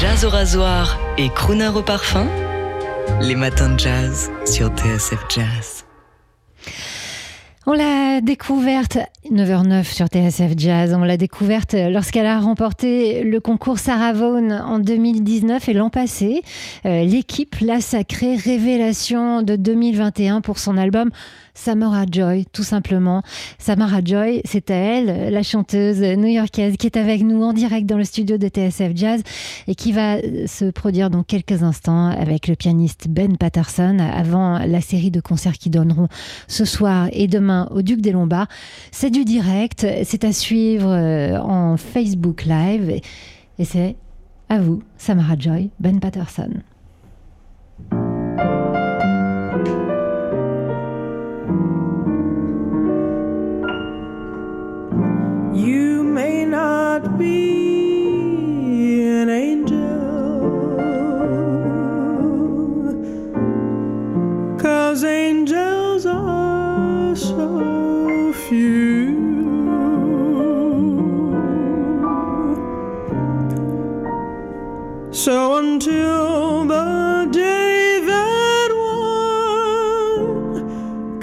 Jazz au rasoir et crooner au parfum Les matins de jazz sur TSF Jazz. On l'a découverte 9h09 sur TSF Jazz. On l'a découverte lorsqu'elle a remporté le concours Sarah Vaughan en 2019 et l'an passé. Euh, l'équipe l'a sacrée révélation de 2021 pour son album Samara Joy, tout simplement. Samara Joy, c'est elle, la chanteuse new-yorkaise, qui est avec nous en direct dans le studio de TSF Jazz et qui va se produire dans quelques instants avec le pianiste Ben Patterson avant la série de concerts qui donneront ce soir et demain au Duc des Lombards. C'est du direct, c'est à suivre euh, en Facebook Live et c'est à vous, Samara Joy, Ben Patterson.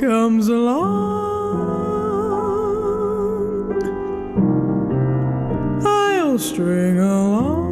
Comes along. I'll string along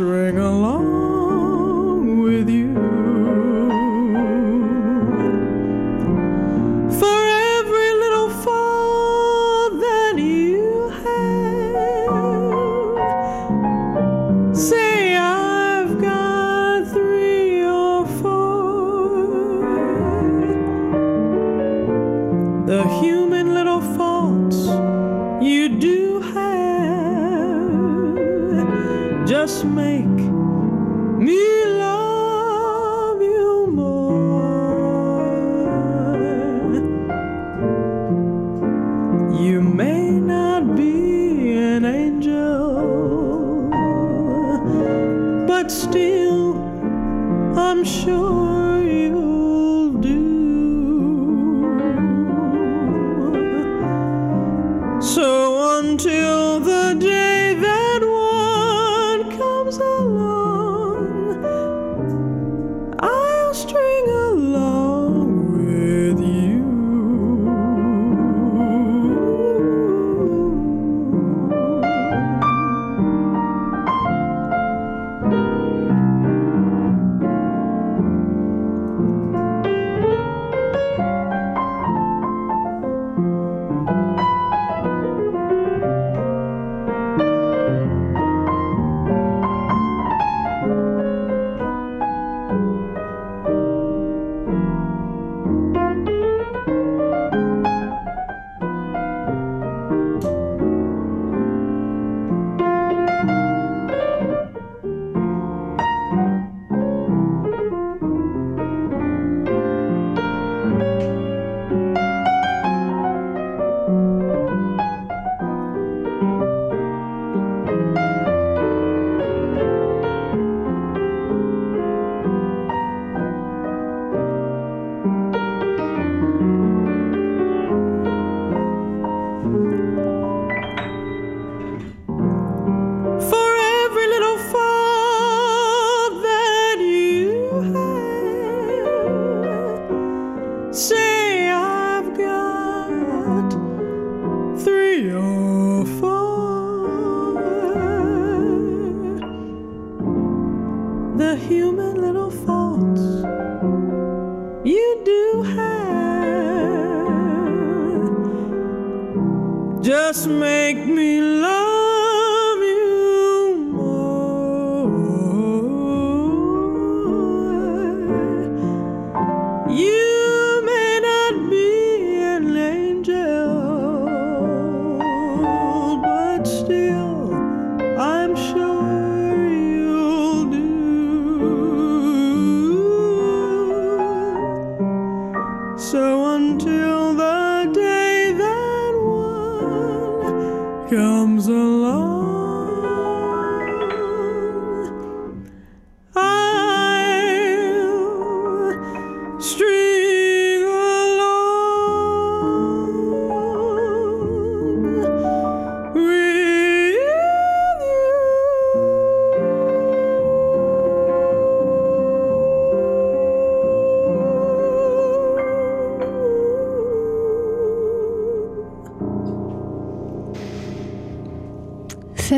string along You may not be an angel, but still, I'm sure you'll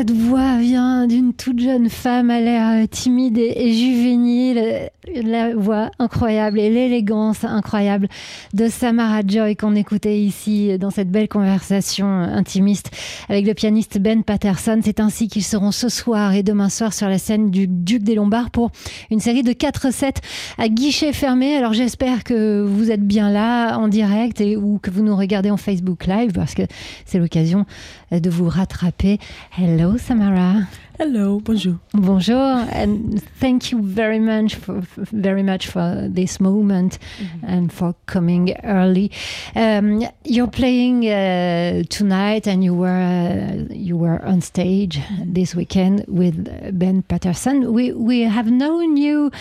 Cette voix vient d'une toute jeune femme à l'air euh, timide et, et juvénile. La voix incroyable et l'élégance incroyable de Samara Joy qu'on écoutait ici dans cette belle conversation intimiste avec le pianiste Ben Patterson. C'est ainsi qu'ils seront ce soir et demain soir sur la scène du Duc des Lombards pour une série de 4 sets à guichet fermé. Alors j'espère que vous êtes bien là en direct et ou que vous nous regardez en Facebook Live parce que c'est l'occasion de vous rattraper. Hello Samara. Hello, bonjour. Bonjour and thank you very much for very much for this moment and for coming early. Um, you're playing uh, tonight and you were uh, you were on stage this weekend with Ben Patterson. We we have known you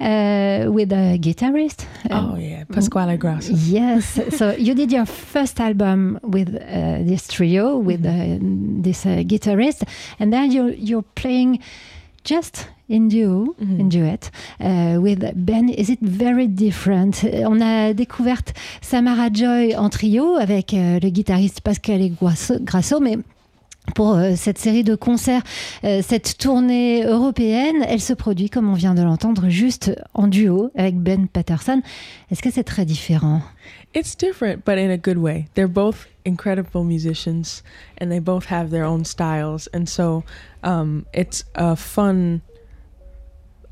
uh, with a guitarist. Oh yeah, Pasquale Grasso. Yes. so you did your first album with uh, this trio, with uh, this uh, guitarist, and then you're playing just in duo, in duet, uh, with Ben. Is it very different? Euh, On a découvert Samara Joy en trio avec euh, le guitariste Pascal Grasso, Grasso, mais pour euh, cette série de concerts, euh, cette tournée européenne, elle se produit, comme on vient de l'entendre, juste en duo avec Ben Patterson. Est-ce que c'est très différent? It's different, but in a good way. They're both incredible musicians, and they both have their own styles, and so um, it's a fun.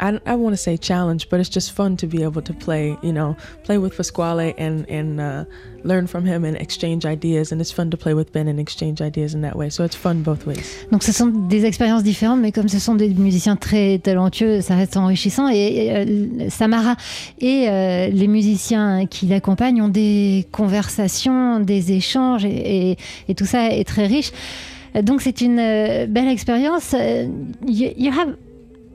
I, I want to say challenge, but it's just fun to be able to play, you know, play with Pasquale and and uh, learn from him and exchange ideas, and it's fun to play with Ben and exchange ideas in that way. So it's fun both ways. Donc ce sont des expériences différentes, mais comme ce sont des musiciens très talentueux, ça reste enrichissant. Et, euh, Samara et euh, les musiciens qui l'accompagnent ont des conversations, des échanges, et, et- et tout ça est très riche. Donc c'est une euh, belle expérience. Euh, You, you have,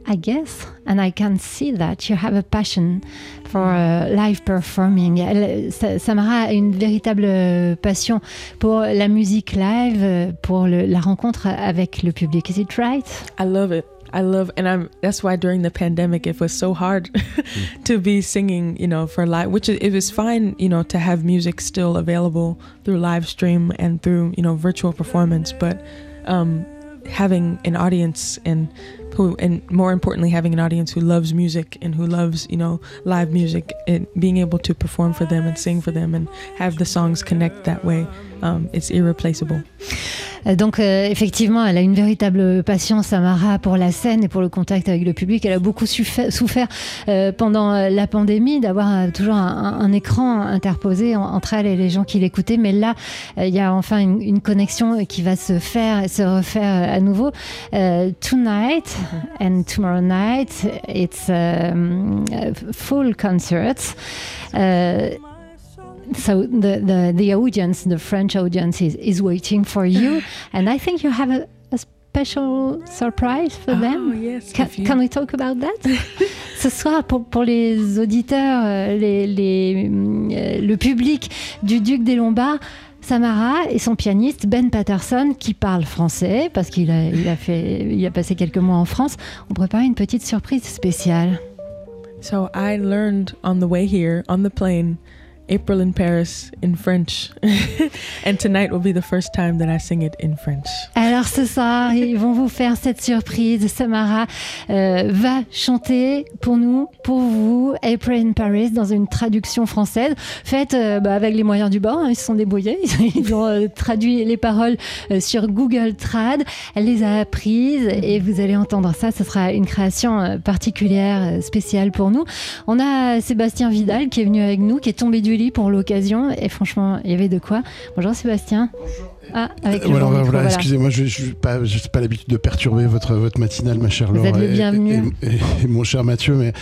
I guess, and I can see that you have a passion for uh, live performing. Samara a une véritable passion pour la musique live, euh, pour le- la rencontre avec le public. Is it right? I love it. I love, and I'm. That's why during the pandemic, it was so hard to be singing, you know, for live. Which it was fine, you know, to have music still available through live stream and through, you know, virtual performance. But um, having an audience and who, and more importantly, having an audience who loves music and who loves, you know, live music and being able to perform for them and sing for them and have the songs connect that way, um, it's irreplaceable. Euh, Donc euh, effectivement, elle a une véritable passion, Samara, pour la scène et pour le contact avec le public. Elle a beaucoup souffert euh, pendant la pandémie d'avoir euh, toujours un, un écran interposé en- entre elle et les gens qui l'écoutaient. Mais là, il y a enfin une, une connexion qui va se faire et se refaire à nouveau. Tonight and tomorrow night, it's um, uh, full concerts. So the, the the audience, the French audience, is, is waiting for you, and I think you have a, a special surprise for Oh, them. yes, Can, can we talk about that? Ce soir, pour, pour les auditeurs, euh, les, les, euh, le public du Duc des Lombards, Samara et son pianiste Ben Patterson, qui parle français, parce qu'il a, il a, fait, il a passé quelques mois en France, ont préparé une petite surprise spéciale. So I learned on the way here on the plane April in Paris in French. and tonight will be the first time that I sing it in French. Alors ce soir, ils vont vous faire cette surprise. Samara euh, va chanter pour nous, pour vous, April in Paris dans une traduction française faite euh, bah, avec les moyens du bord. hein, ils se sont débrouillés. Ils ont euh, traduit les paroles sur Google Trad. Elle les a apprises et vous allez entendre ça. Ce sera une création particulière, spéciale pour nous. On a Sébastien Vidal qui est venu avec nous, qui est tombé du pour l'occasion et franchement, il y avait de quoi. Bonjour Sébastien. Bonjour Ah, avec le Voilà, bon voilà, micro, voilà. excusez-moi, je n'ai pas, pas l'habitude de perturber votre, votre matinale, ma chère Vous Laure êtes le et- bienvenu. Et, et- et mon cher Mathieu, mais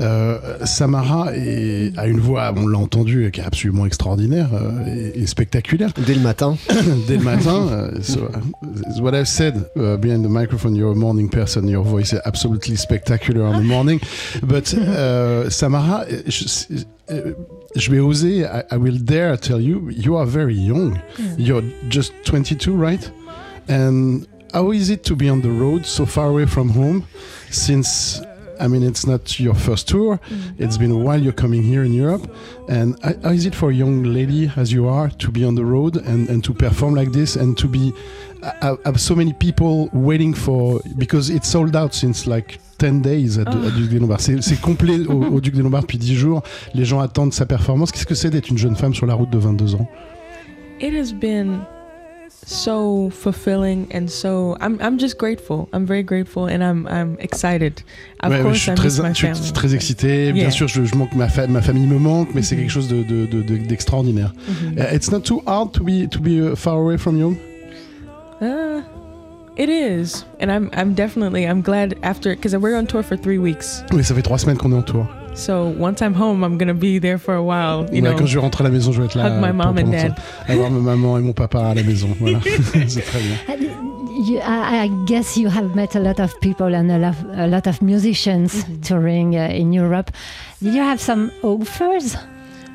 euh, Samara est- a une voix, on l'a entendu, qui est absolument extraordinaire euh, et, et spectaculaire. Dès le matin. Dès le matin, uh, so uh, what I've said uh, behind the microphone, you're a morning person. Your voice is absolutely spectacular on the morning. But uh, Samara, je, Uh, je vais oser. I, I will dare tell you, you are very young. Hmm. You're just 22, right? And how is it to be on the road so far away from home? Since I mean, it's not your first tour. Hmm. It's been a while you're coming here in Europe. And how how is it for a young lady as you are to be on the road and, and to perform like this and to be have, have so many people waiting for because it's sold out since like 10 days at, at Duc des Lombards. C'est complet au, au Duc des Lombards depuis 10 jours. Les gens attendent sa performance. Qu'est-ce que c'est d'être une jeune femme sur la route de 22 ans? It has been so fulfilling and so I'm I'm just grateful. I'm very grateful and I'm I'm excited. Of Ouais, ouais, je course suis I très, miss my je suis très excité. Bien Yeah. sûr, je, je manque ma, fa- ma famille me manque, mais c'est Mhm. quelque chose de- de- de- de- d'extraordinaire. Mhm. Uh, it's not too hard to be to be uh, far away from you. Uh, it is, and I'm I'm definitely I'm glad after because we're on tour for three weeks. Oui, ça fait trois semaines qu'on est en tour. So once I'm home, I'm gonna be there for a while. You Ouais, know, quand je vais rentrer à la maison, je vais être là. hug my mom and dad. Avoir ma maman et mon papa à la maison. Voilà, c'est très bien. You, I, I guess you have met a lot of people and a lot, a lot of musicians touring uh, in Europe. Did you have some offers?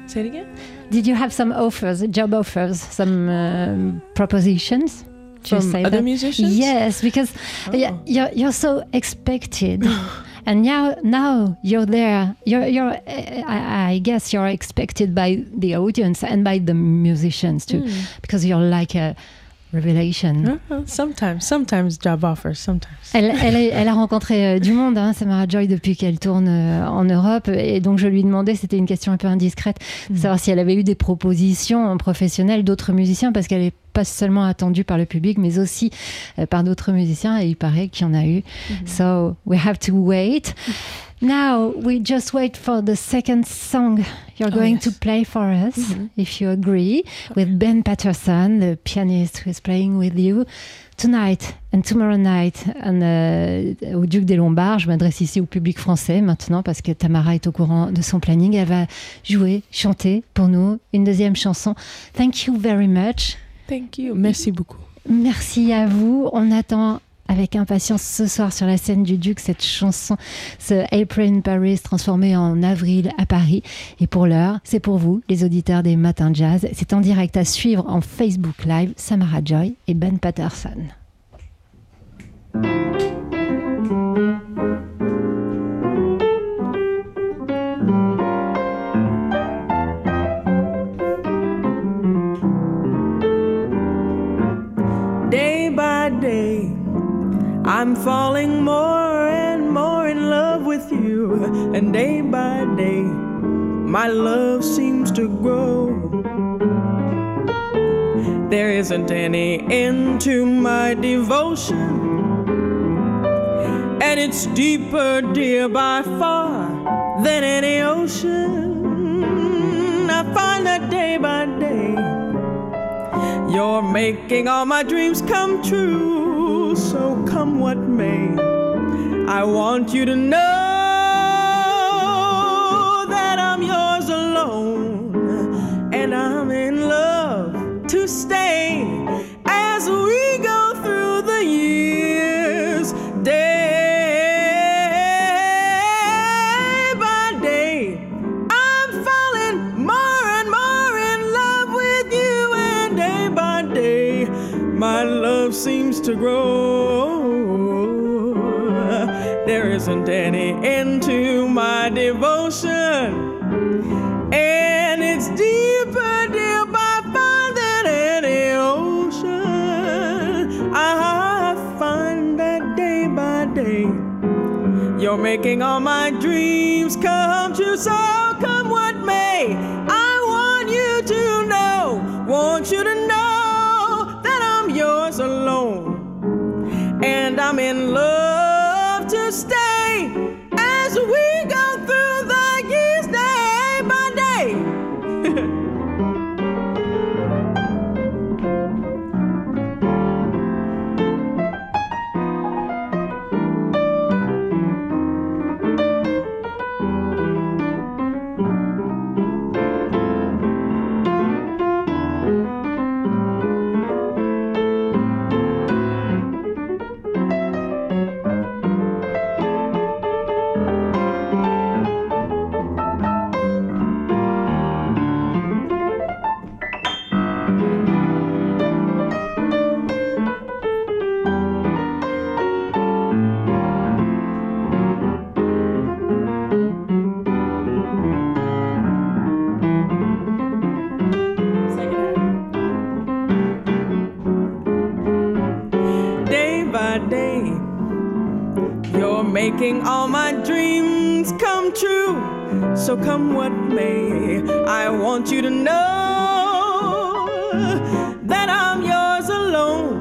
Say it again? Did you have some offers, job offers, some um, propositions? To From say other that? musicians? Yes, because Oh. you're, you're so expected. And now, now you're there. You're, you're. uh, I, I guess you're expected by the audience and by the musicians too, Mm. because you're like a revelation. Uh, sometimes, sometimes job offers. Sometimes. Elle, elle, a- elle a rencontré euh, du monde, hein, Samara Joy, depuis qu'elle tourne euh, en Europe. Et donc, je lui demandais, c'était une question un peu indiscrète, de Mm. savoir si elle avait eu des propositions professionnelles d'autres musiciens, parce qu'elle n'est pas seulement attendue par le public, mais aussi euh, par d'autres musiciens. Et il paraît qu'il y en a eu. So, we have to wait. Now, we just wait for the second song you're Oh, going yes. to play for us, Mhm. if you agree, with Ben Patterson, the pianist who is playing with you. Tonight and tomorrow night and, euh, au Duc des Lombards. Je m'adresse ici au public français maintenant parce que Tamara est au courant de son planning. Elle va jouer, chanter pour nous une deuxième chanson. Thank you very much. Thank you. Merci beaucoup. Merci à vous. On attend avec impatience ce soir sur la scène du Duc cette chanson, ce April in Paris transformé en avril à Paris. Et pour l'heure, c'est pour vous, les auditeurs des Matins Jazz. C'est en direct à suivre en Facebook Live, Samara Joy et Ben Patterson. I'm falling more and more in love with you. And day by day, my love seems to grow. There isn't any end to my devotion. And it's deeper, dear, by far than any ocean. I find that day by day. You're making all my dreams come true. So come what may, I want you to know that I'm yours alone. And I'm in love to stay isn't any end to my devotion. And it's deeper, dear, by far than any ocean. I find that day by day. You're making all my dreams come true. So come what may, I want you to know, want you to know that I'm yours alone. And I'm in love by day. You're making all my dreams come true. So come what may, I want you to know that I'm yours alone.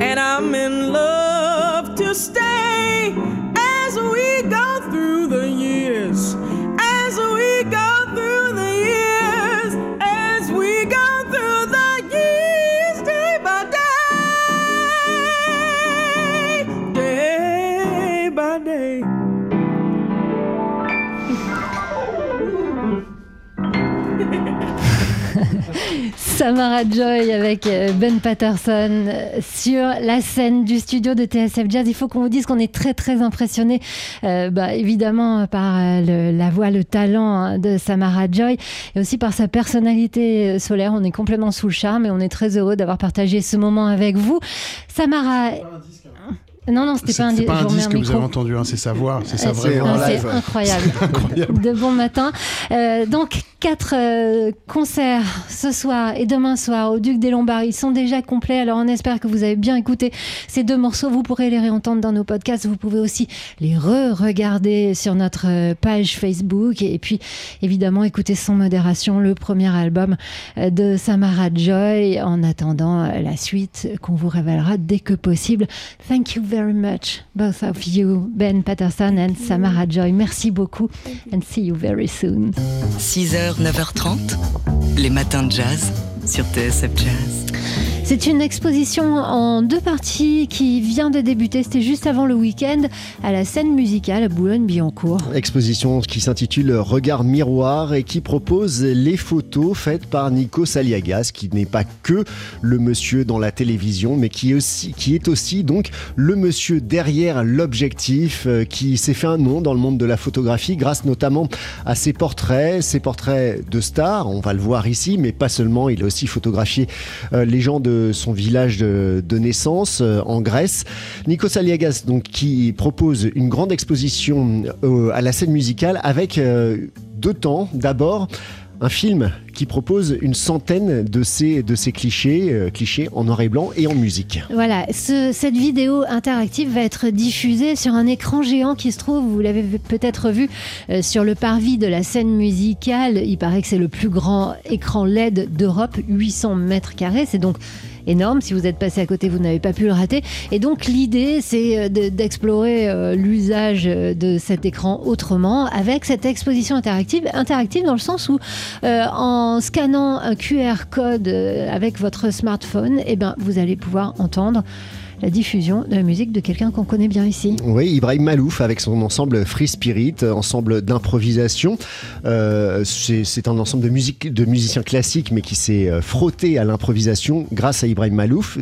And I'm in love Samara Joy avec euh, Ben Patterson euh, sur la scène du studio de TSF Jazz. Il faut qu'on vous dise qu'on est très très impressionné, euh, bah, évidemment par la voix, le talent hein, de Samara Joy et aussi par sa personnalité solaire. On est complètement sous le charme et on est très heureux d'avoir partagé ce moment avec vous. Samara. Non, non, c'était pas un, pas un disque que vous micro. avez entendu, hein, c'est sa voix, c'est sa Ah, vraie c'est- incroyable. Incroyable. De bon matin. Euh, donc, quatre euh, concerts ce soir et demain soir au Duc des Lombards. Ils sont déjà complets. Alors, on espère que vous avez bien écouté ces deux morceaux. Vous pourrez les réentendre dans nos podcasts. Vous pouvez aussi les re-regarder sur notre euh, page Facebook. Et puis, évidemment, écouter sans modération le premier album de Samara Joy en attendant la suite qu'on vous révélera dès que possible. Thank you very much, both of you, Ben Patterson and Samara Joy. Merci beaucoup and see you very soon. 6h, 9h30, les matins de jazz sur TSF Jazz. C'est une exposition en deux parties qui vient de débuter. C'était juste avant le week-end à la scène musicale à Boulogne-Billancourt. Exposition qui s'intitule Regard miroir et qui propose les photos faites par Nico Saliagas, qui n'est pas que le monsieur dans la télévision, mais qui est aussi, donc le monsieur derrière l'objectif, euh, qui s'est fait un nom dans le monde de la photographie grâce notamment à ses portraits, ses portraits de stars. On va le voir ici, mais pas seulement. Il a aussi photographié euh, les gens de son village de, naissance euh, en Grèce. Nico Saliagas, donc, qui propose une grande exposition euh, à la scène musicale avec euh, deux temps. D'abord, un film qui propose une centaine de ces, de ces clichés, clichés en noir et blanc et en musique. Voilà, ce- cette vidéo interactive va être diffusée sur un écran géant qui se trouve, vous l'avez peut-être vu, sur le parvis de la scène musicale. Il paraît que c'est le plus grand écran LED d'Europe, 800 mètres carrés. C'est donc énorme. Si vous êtes passé à côté, vous n'avez pas pu le rater. Et donc l'idée, c'est euh, de- d'explorer euh, l'usage euh, de cet écran autrement avec cette exposition interactive. Interactive dans le sens où, en scannant un QR code avec votre smartphone, eh ben, vous allez pouvoir entendre la diffusion de la musique de quelqu'un qu'on connaît bien ici. Oui, Ibrahim Malouf avec son ensemble Free Spirit, ensemble d'improvisation. Euh, c'est un ensemble de, musique, de musiciens classiques, mais qui s'est euh, frotté à l'improvisation grâce à Ibrahim Malouf.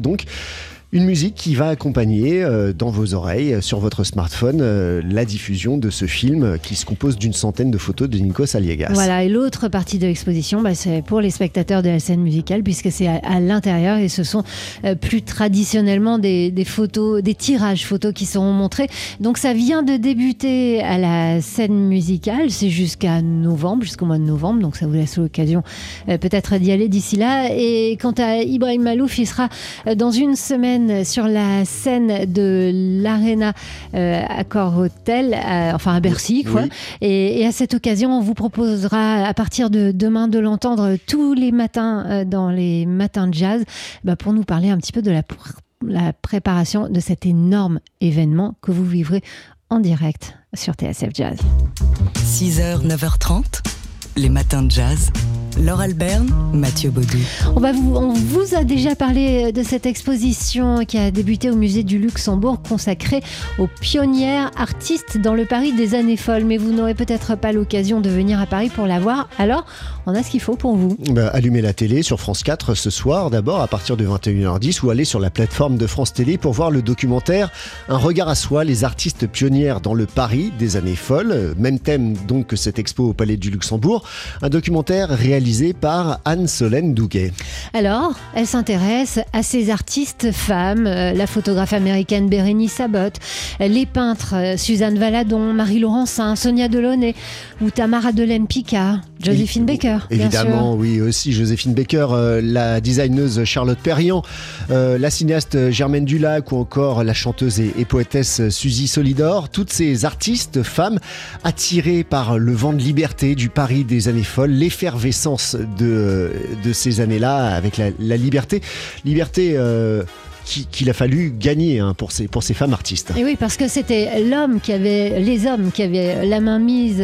Une musique qui va accompagner euh, dans vos oreilles, euh, sur votre smartphone, euh, la diffusion de ce film qui se compose d'une centaine de photos de Nikos Aliagas. Voilà, et l'autre partie de l'exposition, bah, c'est pour les spectateurs de la scène musicale, puisque c'est à, l'intérieur et ce sont plus traditionnellement des, photos, des tirages photos qui seront montrés. Donc ça vient de débuter à la scène musicale, c'est jusqu'à novembre, jusqu'au mois de novembre, donc ça vous laisse l'occasion peut-être d'y aller d'ici là. Et quant à Ibrahim Malouf, il sera dans une semaine sur la scène de l'Arena euh, Accor Hotel, à- enfin à Bercy, quoi. Oui. Et, et à cette occasion, on vous proposera à partir de demain de l'entendre tous les matins euh, dans les matins de jazz bah, pour nous parler un petit peu de la, pr- la préparation de cet énorme événement que vous vivrez en direct sur TSF Jazz. 6h, 9h30, les matins de jazz. Laure Alberne, Mathieu Baudou. On, va vous, on vous a déjà parlé de cette exposition qui a débuté au musée du Luxembourg consacrée aux pionnières artistes dans le Paris des années folles. Mais vous n'aurez peut-être pas l'occasion de venir à Paris pour la voir. Alors, on a ce qu'il faut pour vous. Bah, allumez la télé sur France 4 ce soir d'abord à partir de 21h10 ou allez sur la plateforme de France Télé pour voir le documentaire Un regard à soi, les artistes pionnières dans le Paris des années folles, Euh, même thème donc que cette expo au Palais du Luxembourg, un documentaire réalisé par Anne-Solène Douguet. Alors, elle s'intéresse à ces artistes femmes, euh, la photographe américaine Bérénice euh, les peintres euh, Suzanne Valadon, Marie Laurencin, Sonia Delaunay ou Tamara Delem Joséphine Baker. Évidemment, oui, aussi Joséphine Baker, euh, la designeuse Charlotte Perriand, euh, la cinéaste Germaine Dulac ou encore la chanteuse et, poétesse Suzy Solidor. Toutes ces artistes femmes attirées par le vent de liberté du Paris des années folles, l'effervescence de, de ces années-là avec la, liberté. Liberté. Euh, qu'il a fallu gagner hein, pour, ces, pour ces femmes artistes. Et oui, parce que c'était l'homme qui avait, les hommes qui avaient la main mise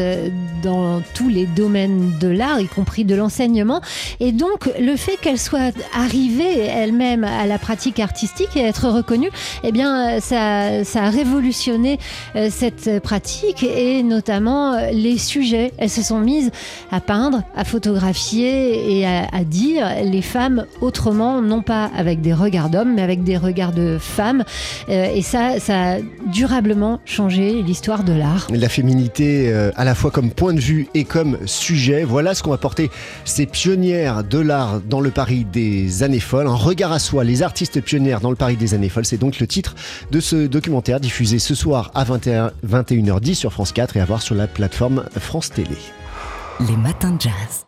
dans tous les domaines de l'art, y compris de l'enseignement. Et donc, le fait qu'elle soit arrivée elle-même à la pratique artistique et être reconnue, eh bien, ça, ça a révolutionné euh, cette pratique et notamment euh, les sujets. Elles se sont mises à peindre, à photographier et à, à dire les femmes autrement, non pas avec des regards d'hommes, mais avec des regards de femmes. Euh, et ça, ça a durablement changé l'histoire de l'art. La féminité, euh, à la fois comme point de vue et comme sujet, voilà ce qu'ont apporté ces pionnières de l'art dans le Paris des années folles. Un regard à soi, les artistes pionnières dans le Paris des années folles, c'est donc le titre de ce documentaire diffusé ce soir à 21, 21h10 sur France 4 et à voir sur la plateforme France Télé. Les matins de jazz.